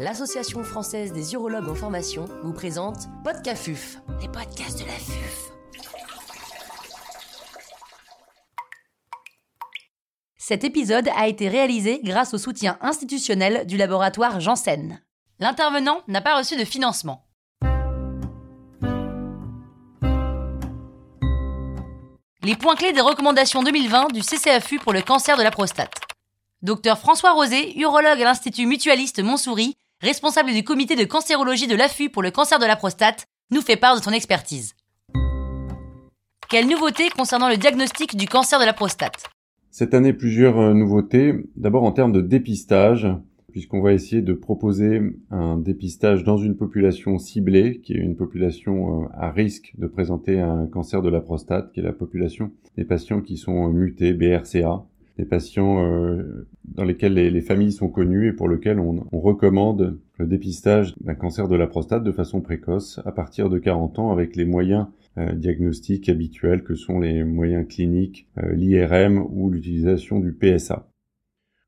l'Association française des urologues en formation vous présente Podcafuf, les podcasts de la FUF. Cet épisode a été réalisé grâce au soutien institutionnel du laboratoire Janssen. L'intervenant n'a pas reçu de financement. Les points clés des recommandations 2020 du CCAFU pour le cancer de la prostate. Docteur François Rosé, urologue à l'Institut mutualiste Montsouris, responsable du comité de cancérologie de l'AFU pour le cancer de la prostate, nous fait part de son expertise. Quelles nouveautés concernant le diagnostic du cancer de la prostate? Cette année, plusieurs euh, nouveautés. D'abord en termes de dépistage, puisqu'on va essayer de proposer un dépistage dans une population ciblée, qui est une population euh, à risque de présenter un cancer de la prostate, qui est la population des patients qui sont mutés, BRCA, des patients euh, dans lesquels les, familles sont connues et pour lesquels on, recommande le dépistage d'un cancer de la prostate de façon précoce à partir de 40 ans avec les moyens euh, diagnostiques habituels que sont les moyens cliniques, euh, l'IRM ou l'utilisation du PSA.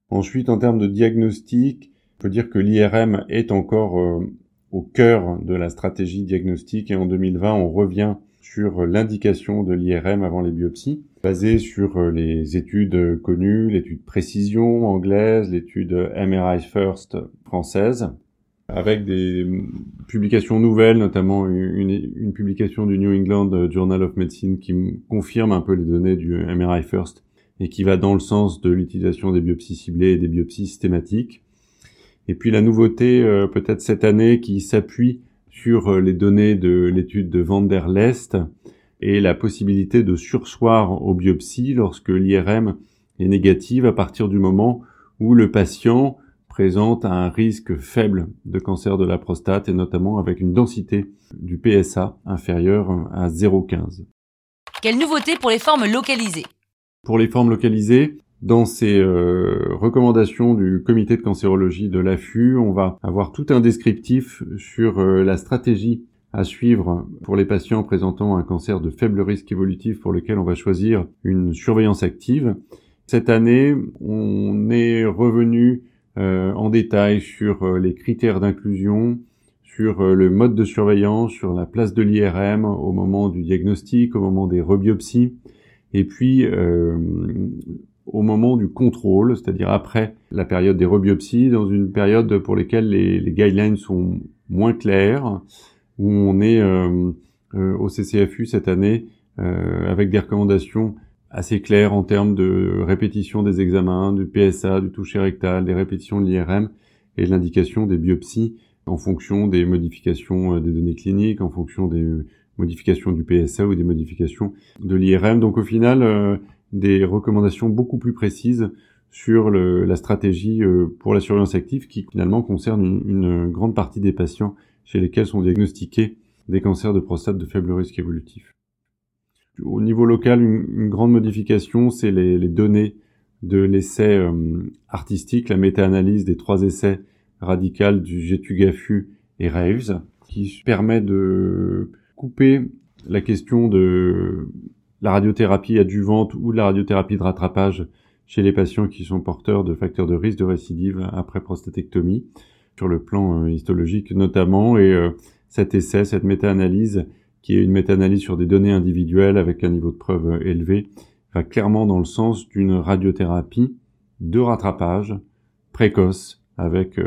Ensuite, en termes de diagnostic, on peut dire que l'IRM est encore au cœur de la stratégie diagnostique et en 2020, on revient sur l'indication de l'IRM avant les biopsies, basée sur euh, les études connues, l'étude précision anglaise, l'étude MRI First française, avec des publications nouvelles, notamment une, publication du New England Journal of Medicine qui confirme un peu les données du MRI First et qui va dans le sens de l'utilisation des biopsies ciblées et des biopsies systématiques. Et puis la nouveauté euh, peut-être cette année qui s'appuie sur euh, les données de l'étude de Van der Lest et la possibilité de sursoir aux biopsies lorsque l'IRM est négative à partir du moment où le patient présente un risque faible de cancer de la prostate et notamment avec une densité du PSA inférieure à 0,15. Quelle nouveauté pour les formes localisées? Pour les formes localisées, dans ces euh, recommandations du comité de cancérologie de l'AFU, on va avoir tout un descriptif sur euh, la stratégie à suivre pour les patients présentant un cancer de faible risque évolutif pour lequel on va choisir une surveillance active. Cette année, on est revenu euh, en détail sur les critères d'inclusion, sur le mode de surveillance, sur la place de l'IRM au moment du diagnostic, au moment des rebiopsies, et puis au moment du contrôle, c'est-à-dire après la période des rebiopsies, dans une période pour laquelle les, les guidelines sont moins claires, où on est euh, euh, au CCFU cette année euh, avec des recommandations assez claires en termes de répétition des examens, du PSA, du toucher rectal, des répétitions de l'IRM et l'indication des biopsies en fonction des modifications des données cliniques, en fonction des modifications du PSA ou des modifications de l'IRM. Donc au final, des recommandations beaucoup plus précises sur la stratégie euh, pour la surveillance active qui finalement concerne une, grande partie des patients chez lesquels sont diagnostiqués des cancers de prostate de faible risque évolutif. Au niveau local, une, grande modification, c'est les, données de l'essai euh, artistique, la méta-analyse des trois essais radicaux du GETUGAFU et RAVES, qui permet de couper la question de la radiothérapie adjuvante ou la radiothérapie de rattrapage chez les patients qui sont porteurs de facteurs de risque de récidive après prostatectomie, sur le plan euh, histologique notamment. Et euh, cet essai, cette méta-analyse, qui est une méta-analyse sur des données individuelles avec un niveau de preuve euh, élevé, va clairement dans le sens d'une radiothérapie de rattrapage précoce avec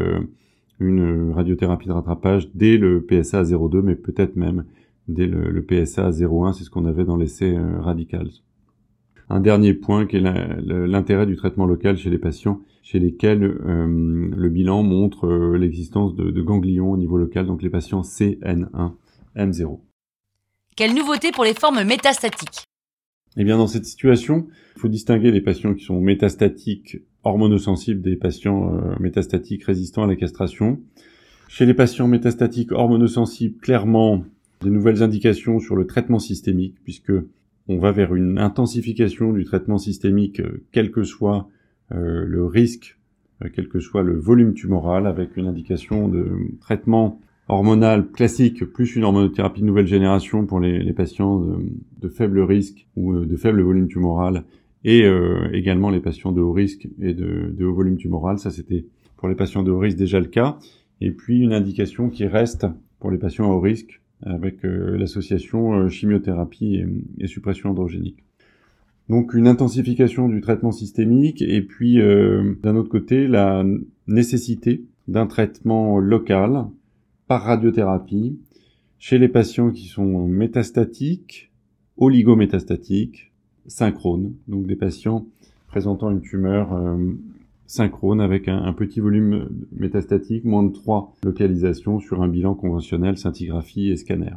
une radiothérapie de rattrapage dès le PSA 02, mais peut-être même dès le, PSA 01, c'est ce qu'on avait dans l'essai euh, radical. Un dernier point qui est l'intérêt du traitement local chez les patients chez lesquels euh, le bilan montre euh, l'existence de, de, ganglions au niveau local, donc les patients CN1, M0. Quelle nouveauté pour les formes métastatiques? Eh bien, dans cette situation, il faut distinguer les patients qui sont métastatiques hormonosensibles des patients métastatiques résistants à la castration. Chez les patients métastatiques hormonosensibles, clairement, des nouvelles indications sur le traitement systémique, puisque on va vers une intensification du traitement systémique, euh, quel que soit euh, le risque, euh, quel que soit le volume tumoral, avec une indication de traitement hormonal classique plus une hormonothérapie de nouvelle génération pour les, patients de, faible risque ou de faible volume tumoral et également les patients de haut risque et de, de haut volume tumoral. Ça c'était pour les patients de haut risque déjà le cas. et puis une indication qui reste pour les patients à haut risque avec l'association chimiothérapie et, suppression androgénique. Donc une intensification du traitement systémique et puis d'un autre côté la nécessité d'un traitement local par radiothérapie chez les patients qui sont métastatiques, oligométastatiques, synchrones, donc des patients présentant une tumeur euh, synchrone avec un, petit volume métastatique, moins de 3 localisations sur un bilan conventionnel, scintigraphie et scanner.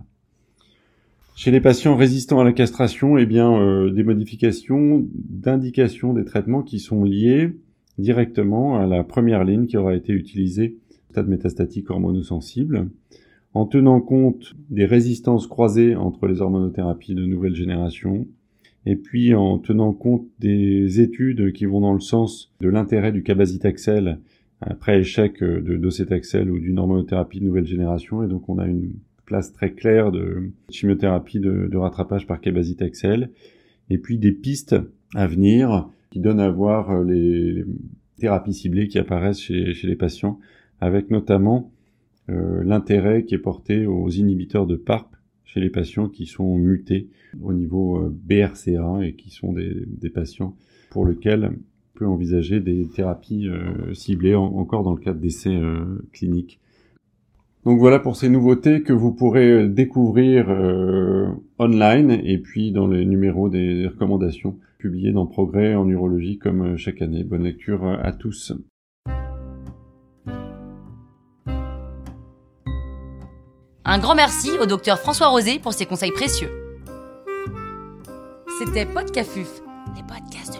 Chez les patients résistants à la castration, eh bien, euh, des modifications d'indication des traitements qui sont liés directement à la première ligne qui aura été utilisée stade métastatique hormonosensible, en tenant compte des résistances croisées entre les hormonothérapies de nouvelle génération, et puis en tenant compte des études qui vont dans le sens de l'intérêt du cabazitaxel après échec de docetaxel ou d'une hormonothérapie de nouvelle génération, et donc on a une place très claire de chimiothérapie de, rattrapage par cabazitaxel, et puis des pistes à venir qui donnent à voir les, thérapies ciblées qui apparaissent chez les patients avec notamment euh, l'intérêt qui est porté aux inhibiteurs de PARP chez les patients qui sont mutés au niveau euh, BRCA et qui sont des, patients pour lesquels on peut envisager des thérapies euh, ciblées encore dans le cadre d'essais cliniques. Donc voilà pour ces nouveautés que vous pourrez découvrir online et puis dans les numéros des recommandations publiés dans Progrès en urologie comme chaque année. Bonne lecture à tous. Un grand merci au docteur François Rosé pour ses conseils précieux. C'était Podcafuf, les podcasts de